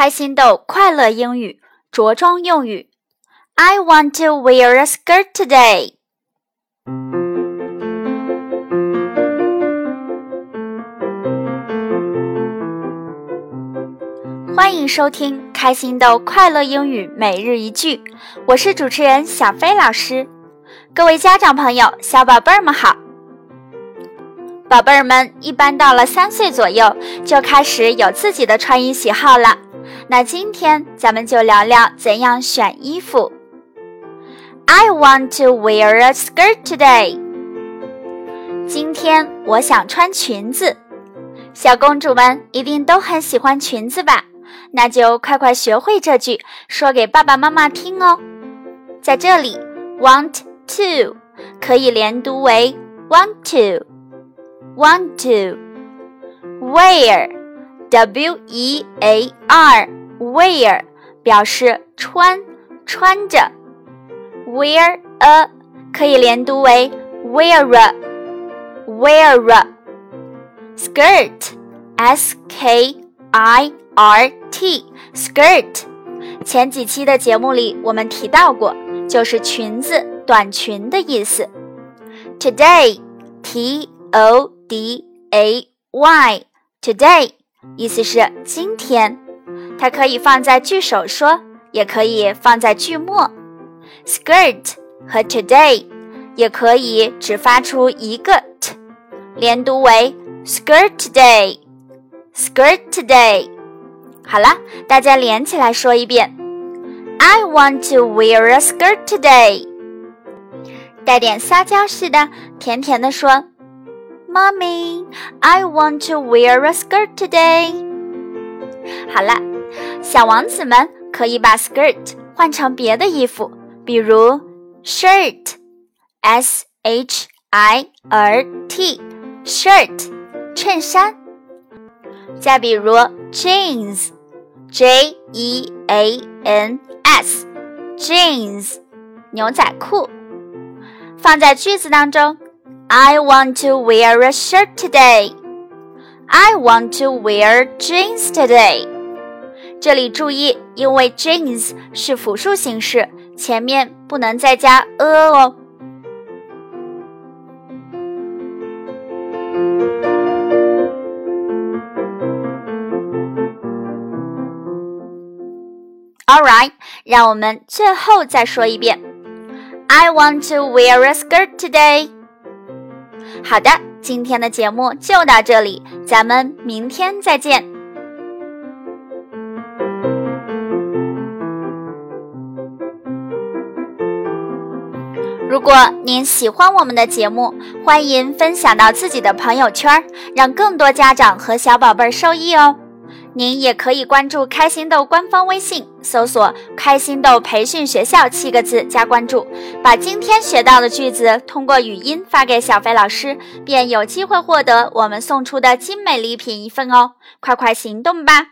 开心豆快乐英语着装用语。I want to wear a skirt today. 欢迎收听开心豆快乐英语每日一句，我是主持人小飞老师。各位家长朋友、小宝贝儿们好！宝贝儿们一般到了三岁左右就开始有自己的穿衣喜好了。那今天咱们就聊聊怎样选衣服。I want to wear a skirt today。今天我想穿裙子。小公主们一定都很喜欢裙子吧？那就快快学会这句，说给爸爸妈妈听哦。在这里，want to 可以连读为 want to，want to wear。W E A R wear 表示穿穿着，wear a 可以连读为 wear a wear a skirt S K I R T skirt 前几期的节目里我们提到过，就是裙子、短裙的意思。Today T O D A Y today 意思是今天， 它可以放在句首说，也可以放在句末。Skirt 和 today 也可以只发出一个 t，连读为 skirt today，skirt today。好了，大家连起来说一遍：I want to wear a skirt today。带点撒娇似的，甜甜的说。Mommy, I want to wear a skirt today. 好了，小王子们可以把 skirt 换成别的衣服，比如 shirt，s h i r t，shirt，衬衫。再比如 jeans，j e a n s，jeans，牛仔裤。放在句子当中。I want to wear a shirt today. I want to wear jeans today. 这里注意，因为 jeans 是复数形式，前面不能再加 a 哦。All right，让我们最后再说一遍。I want to wear a skirt today. 好的，今天的节目就到这里，咱们明天再见。如果您喜欢我们的节目，欢迎分享到自己的朋友圈，让更多家长和小宝贝受益哦。您也可以关注开心豆官方微信，搜索“开心豆培训学校”七个字加关注，把今天学到的句子通过语音发给小飞老师，便有机会获得我们送出的精美礼品一份哦！快快行动吧！